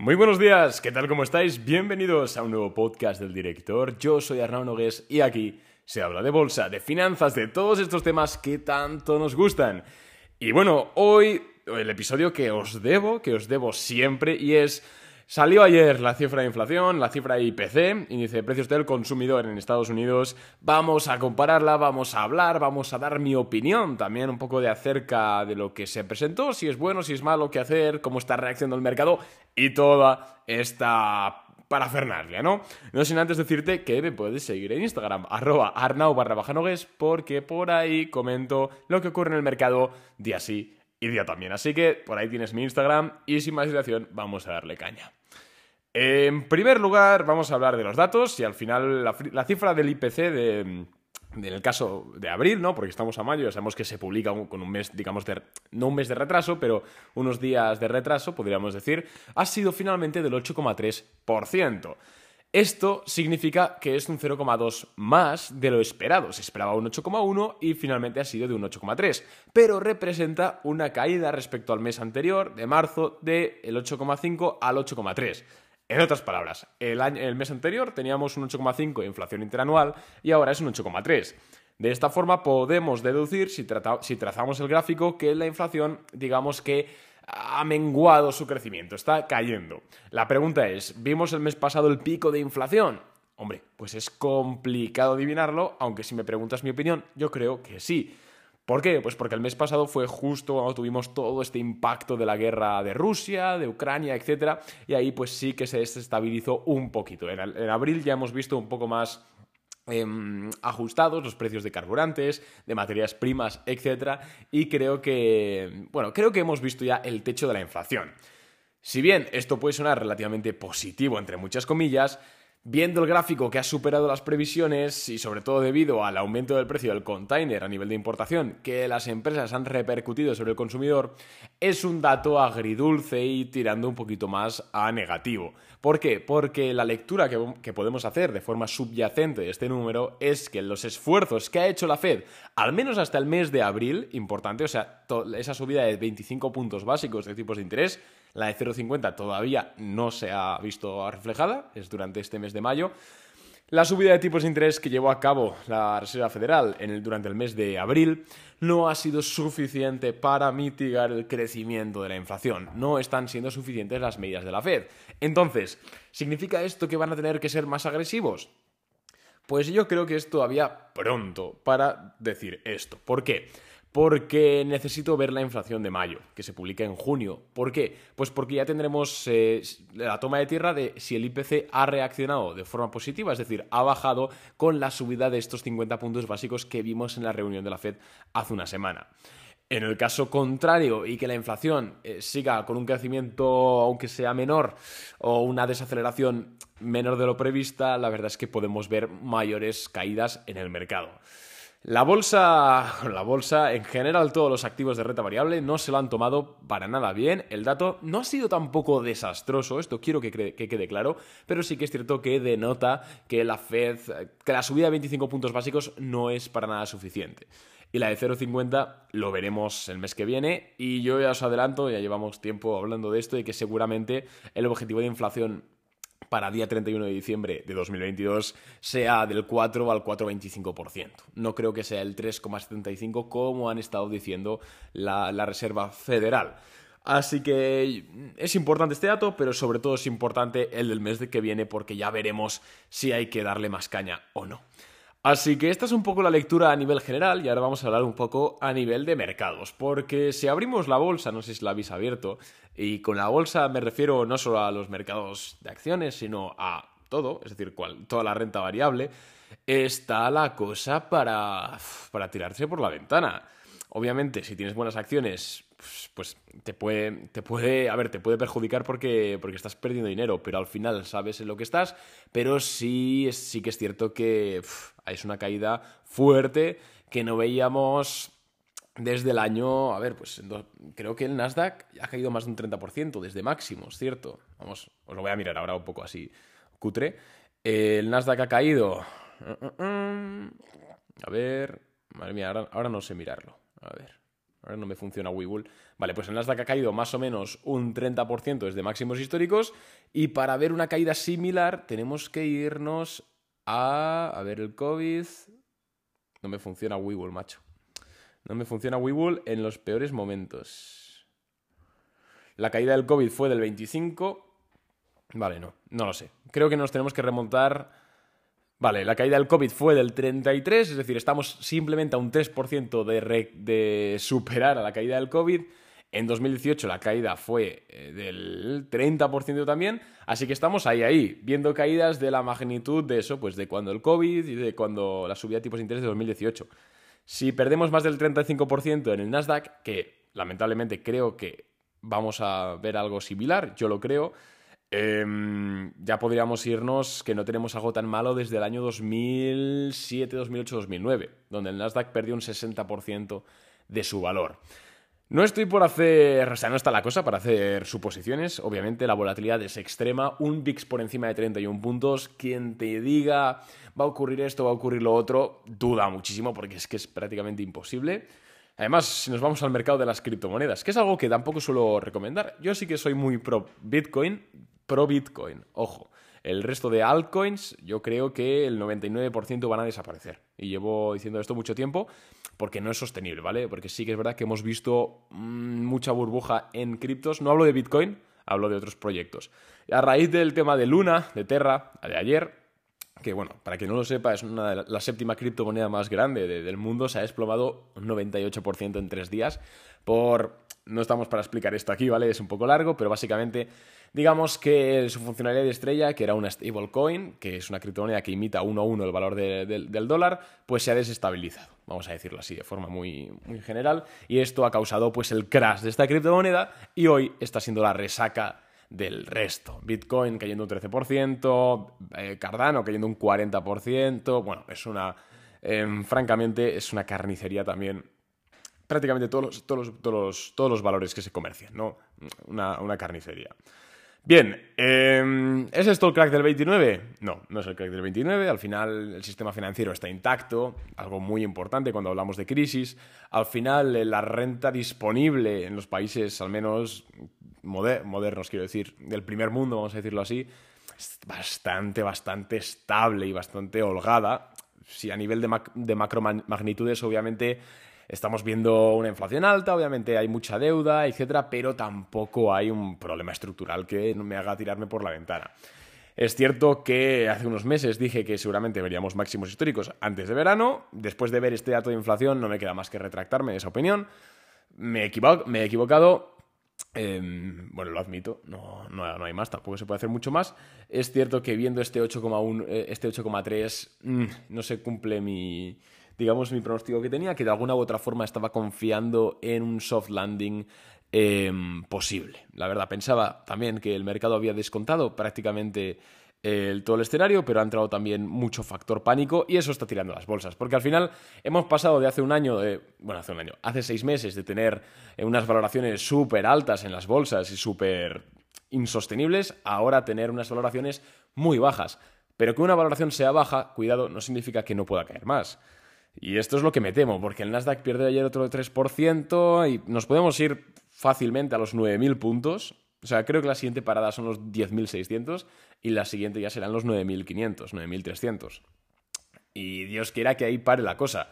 Muy buenos días, ¿qué tal? ¿Cómo estáis? Bienvenidos a un nuevo podcast del director. Yo soy Arnau Nogués y aquí se habla de bolsa, de finanzas, de todos estos temas que tanto nos gustan. Y bueno, hoy el episodio que os debo, que os debo siempre, y es Salió ayer la cifra de inflación, la cifra IPC, índice de precios del consumidor en Estados Unidos. Vamos a compararla, vamos a hablar, vamos a dar mi opinión también un poco de acerca de lo que se presentó, si es bueno, si es malo, qué hacer, cómo está reaccionando el mercado y toda esta parafernalia, ¿no? No sin antes decirte que me puedes seguir en Instagram, arroba arnau barra bajanogues, porque por ahí comento lo que ocurre en el mercado día sí y día también. Así que por ahí tienes mi Instagram y sin más dilación vamos a darle caña. En primer lugar, vamos a hablar de los datos y al final la, cifra del IPC de, en el caso de abril, ¿no? Porque estamos a mayo, ya sabemos que se publica con un mes, digamos, de, no un mes de retraso, pero unos días de retraso, podríamos decir, ha sido finalmente del 8,3%. Esto significa que es un 0,2 más de lo esperado. Se esperaba un 8,1 y finalmente ha sido de un 8,3, pero representa una caída respecto al mes anterior, de marzo, del 8,5 al 8,3. En otras palabras, el, mes anterior teníamos un 8,5 de inflación interanual y ahora es un 8,3. De esta forma podemos deducir, si, si trazamos el gráfico, que la inflación, digamos que ha menguado su crecimiento, está cayendo. La pregunta es, ¿vimos el mes pasado el pico de inflación? Hombre, pues es complicado adivinarlo, aunque si me preguntas mi opinión, yo creo que sí. ¿Por qué? Pues porque el mes pasado fue justo cuando tuvimos todo este impacto de la guerra de Rusia, de Ucrania, etc. Y ahí pues sí que se desestabilizó un poquito. En, abril ya hemos visto un poco más em, ajustados los precios de carburantes, de materias primas, etc. Y creo que, bueno, creo que hemos visto ya el techo de la inflación. Si bien esto puede sonar relativamente positivo, entre muchas comillas, Viendo el gráfico que ha superado las previsiones y sobre todo debido al aumento del precio del container a nivel de importación que las empresas han repercutido sobre el consumidor, es un dato agridulce y tirando un poquito más a negativo. ¿Por qué? Porque la lectura que, podemos hacer de forma subyacente de este número es que los esfuerzos que ha hecho la Fed, al menos hasta el mes de abril, importante, o sea, esa subida de 25 puntos básicos de tipos de interés, la de 0,50 todavía no se ha visto reflejada, es durante este mes de mayo. La subida de tipos de interés que llevó a cabo la Reserva Federal durante el mes de abril no ha sido suficiente para mitigar el crecimiento de la inflación. No están siendo suficientes las medidas de la Fed. Entonces, ¿significa esto que van a tener que ser más agresivos? Pues yo creo que es todavía pronto para decir esto. ¿Por qué? Porque necesito ver la inflación de mayo, que se publica en junio. ¿Por qué? Pues porque ya tendremos eh, la toma de tierra de si el IPC ha reaccionado de forma positiva, es decir, ha bajado con la subida de estos 50 puntos básicos que vimos en la reunión de la Fed hace una semana. En el caso contrario y que la inflación eh, siga con un crecimiento aunque sea menor o una desaceleración menor de lo prevista, la verdad es que podemos ver mayores caídas en el mercado. La bolsa, la bolsa, en general todos los activos de renta variable no se lo han tomado para nada bien. El dato no ha sido tampoco desastroso, esto quiero que, que, quede claro, pero sí que es cierto que denota que la Fed, que la subida de 25 puntos básicos no es para nada suficiente. Y la de 0,50 lo veremos el mes que viene. Y yo ya os adelanto, ya llevamos tiempo hablando de esto, y que seguramente el objetivo de inflación para día 31 de diciembre de 2022 sea del 4 al 4,25%. No creo que sea el 3,75% como han estado diciendo la, la Reserva Federal. Así que es importante este dato, pero sobre todo es importante el del mes que viene porque ya veremos si hay que darle más caña o no. Así que esta es un poco la lectura a nivel general y ahora vamos a hablar un poco a nivel de mercados, porque si abrimos la bolsa, no sé si la habéis abierto, y con la bolsa me refiero no solo a los mercados de acciones, sino a todo, es decir, toda la renta variable, está la cosa para, para tirarse por la ventana. Obviamente, si tienes buenas acciones, pues, pues te puede, te puede, a ver, te puede perjudicar porque, porque estás perdiendo dinero, pero al final sabes en lo que estás, pero sí, sí que es cierto que es una caída fuerte que no veíamos desde el año, a ver, pues creo que el Nasdaq ha caído más de un 30% desde máximos, ¿cierto? Vamos, os lo voy a mirar ahora un poco así cutre. El Nasdaq ha caído... A ver, madre mía, ahora no sé mirarlo. A ver. Ahora no me funciona Webull. Vale, pues el Nasdaq ha caído más o menos un 30% desde máximos históricos. Y para ver una caída similar, tenemos que irnos a. A ver el COVID. No me funciona Webull, macho. No me funciona Webull en los peores momentos. La caída del COVID fue del 25. Vale, no, no lo sé. Creo que nos tenemos que remontar. Vale, la caída del COVID fue del 33, es decir, estamos simplemente a un 3% de, de superar a la caída del COVID. En 2018 la caída fue eh, del 30% también, así que estamos ahí, ahí, viendo caídas de la magnitud de eso, pues de cuando el COVID y de cuando la subida de tipos de interés de 2018. Si perdemos más del 35% en el Nasdaq, que lamentablemente creo que vamos a ver algo similar, yo lo creo, em, ya podríamos irnos que no tenemos algo tan malo desde el año 2007, 2008, 2009, donde el Nasdaq perdió un 60% de su valor. No estoy por hacer, o sea, no está la cosa para hacer suposiciones. Obviamente la volatilidad es extrema, un VIX por encima de 31 puntos. Quien te diga va a ocurrir esto, va a ocurrir lo otro, duda muchísimo porque es que es prácticamente imposible. Además, si nos vamos al mercado de las criptomonedas, que es algo que tampoco suelo recomendar, yo sí que soy muy pro Bitcoin, pro Bitcoin, ojo. El resto de altcoins, yo creo que el 99% van a desaparecer. Y llevo diciendo esto mucho tiempo porque no es sostenible, ¿vale? Porque sí que es verdad que hemos visto mm, mucha burbuja en criptos. No hablo de Bitcoin, hablo de otros proyectos. A raíz del tema de Luna, de Terra, de ayer, que bueno, para quien no lo sepa, es una de la, séptima criptomoneda más grande del mundo, se ha desplomado un 98% en tres días por... No estamos para explicar esto aquí, ¿vale? Es un poco largo, pero básicamente Digamos que su funcionalidad de estrella, que era una stablecoin, que es una criptomoneda que imita uno a uno el valor del dólar, pues se ha desestabilizado, vamos a decirlo así, de forma muy, muy general, y esto ha causado pues el crash de esta criptomoneda y hoy está siendo la resaca del resto. Bitcoin cayendo un 13%, eh, Cardano cayendo un 40%, bueno, es una... Em, francamente, es una carnicería también prácticamente todos los, todos todos todos los valores que se comercian, ¿no? Una, una carnicería. Bien, em, ¿es esto el crack del 29? No, no es el crack del 29. Al final el sistema financiero está intacto, algo muy importante cuando hablamos de crisis. Al final eh, la renta disponible en los países, al menos modernos, quiero decir, del primer mundo, vamos a decirlo así, es bastante, bastante estable y bastante holgada. Si a nivel de, de macro magnitudes, obviamente Estamos viendo una inflación alta, obviamente hay mucha deuda, etcétera, pero tampoco hay un problema estructural que me haga tirarme por la ventana. Es cierto que hace unos meses dije que seguramente veríamos máximos históricos antes de verano. Después de ver este dato de inflación, no me queda más que retractarme de esa opinión. Me he, me he equivocado. Em, bueno, lo admito, no, no, hay más, tampoco se puede hacer mucho más. Es cierto que viendo este 8,1, eh, este 8,3, mm, no se cumple mi, digamos, mi pronóstico que tenía, que de alguna u otra forma estaba confiando en un soft landing em, posible. La verdad, pensaba también que el mercado había descontado prácticamente el, todo el escenario, pero ha entrado también mucho factor pánico y eso está tirando las bolsas. Porque al final hemos pasado de hace un año, de, bueno, hace un año, hace seis meses de tener eh, unas valoraciones súper altas en las bolsas y súper insostenibles, ahora tener unas valoraciones muy bajas. Pero que una valoración sea baja, cuidado, no significa que no pueda caer más. Y esto es lo que me temo, porque el Nasdaq pierde ayer otro 3% y nos podemos ir fácilmente a los 9.000 puntos. O sea, creo que la siguiente parada son los 10.600 y la siguiente ya serán los 9.500, 9.300. Y Dios quiera que ahí pare la cosa.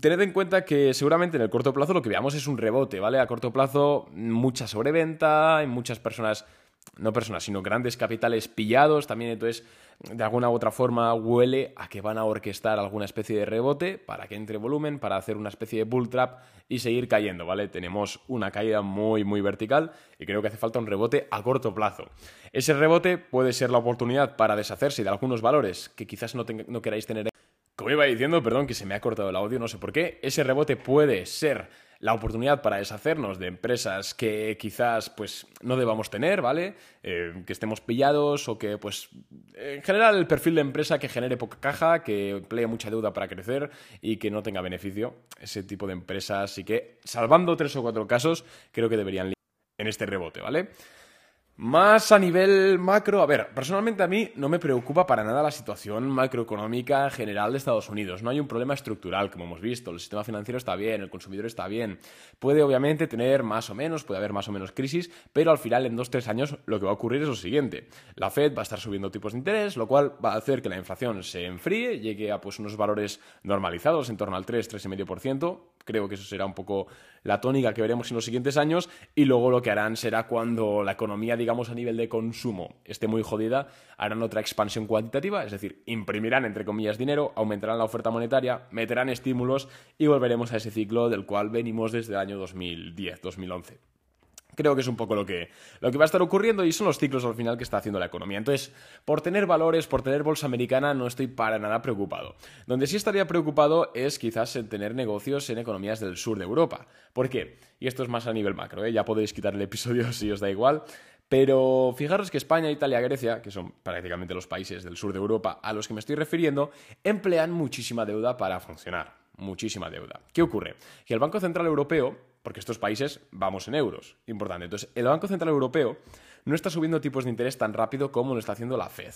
Tened en cuenta que seguramente en el corto plazo lo que veamos es un rebote, ¿vale? A corto plazo mucha sobreventa, hay muchas personas no personas, sino grandes capitales pillados también, entonces de alguna u otra forma huele a que van a orquestar alguna especie de rebote para que entre volumen, para hacer una especie de bull trap y seguir cayendo, ¿vale? Tenemos una caída muy, muy vertical y creo que hace falta un rebote a corto plazo. Ese rebote puede ser la oportunidad para deshacerse de algunos valores que quizás no, no queráis tener. Como iba diciendo, perdón que se me ha cortado el audio, no sé por qué, ese rebote puede ser la oportunidad para deshacernos de empresas que quizás pues no debamos tener, ¿vale? Eh, que estemos pillados o que pues en general el perfil de empresa que genere poca caja, que emplee mucha deuda para crecer y que no tenga beneficio. Ese tipo de empresas y que salvando tres o cuatro casos creo que deberían en este rebote, ¿vale? Más a nivel macro, a ver, personalmente a mí no me preocupa para nada la situación macroeconómica general de Estados Unidos. No hay un problema estructural, como hemos visto. El sistema financiero está bien, el consumidor está bien. Puede obviamente tener más o menos, puede haber más o menos crisis, pero al final en dos, tres años lo que va a ocurrir es lo siguiente. La Fed va a estar subiendo tipos de interés, lo cual va a hacer que la inflación se enfríe, llegue a pues, unos valores normalizados en torno al 3, 3,5%. Creo que eso será un poco la tónica que veremos en los siguientes años y luego lo que harán será cuando la economía digamos, a nivel de consumo esté muy jodida, harán otra expansión cuantitativa, es decir, imprimirán, entre comillas, dinero, aumentarán la oferta monetaria, meterán estímulos y volveremos a ese ciclo del cual venimos desde el año 2010-2011. Creo que es un poco lo que, lo que va a estar ocurriendo y son los ciclos al final que está haciendo la economía. Entonces, por tener valores, por tener bolsa americana, no estoy para nada preocupado. Donde sí estaría preocupado es quizás en tener negocios en economías del sur de Europa. ¿Por qué? Y esto es más a nivel macro, ¿eh? ya podéis quitar el episodio si os da igual. Pero fijaros que España, Italia, Grecia, que son prácticamente los países del sur de Europa a los que me estoy refiriendo, emplean muchísima deuda para funcionar. Muchísima deuda. ¿Qué ocurre? Que el Banco Central Europeo, porque estos países vamos en euros, importante. Entonces, el Banco Central Europeo no está subiendo tipos de interés tan rápido como lo está haciendo la Fed.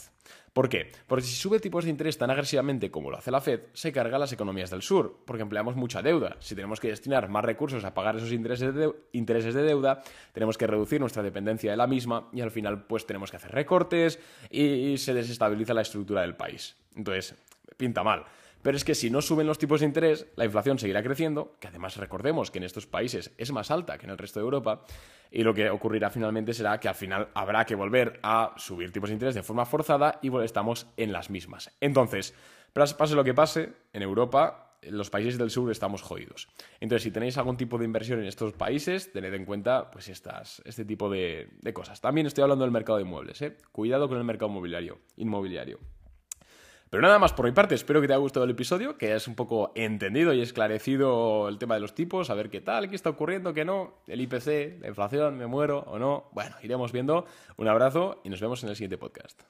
¿Por qué? Porque si sube tipos de interés tan agresivamente como lo hace la Fed, se carga las economías del sur, porque empleamos mucha deuda. Si tenemos que destinar más recursos a pagar esos intereses de, intereses de deuda, tenemos que reducir nuestra dependencia de la misma y al final pues tenemos que hacer recortes y se desestabiliza la estructura del país. Entonces, pinta mal. Pero es que si no suben los tipos de interés, la inflación seguirá creciendo, que además recordemos que en estos países es más alta que en el resto de Europa, y lo que ocurrirá finalmente será que al final habrá que volver a subir tipos de interés de forma forzada y estamos en las mismas. Entonces, pase lo que pase, en Europa los países del sur estamos jodidos. Entonces, si tenéis algún tipo de inversión en estos países, tened en cuenta pues este tipo de, cosas. También estoy hablando del mercado de inmuebles. ¿eh? Cuidado con el mercado inmobiliario. Pero nada más por mi parte, espero que te haya gustado el episodio, que hayas un poco entendido y esclarecido el tema de los tipos, a ver qué tal, qué está ocurriendo, qué no, el IPC, la inflación, me muero o no. Bueno, iremos viendo. Un abrazo y nos vemos en el siguiente podcast.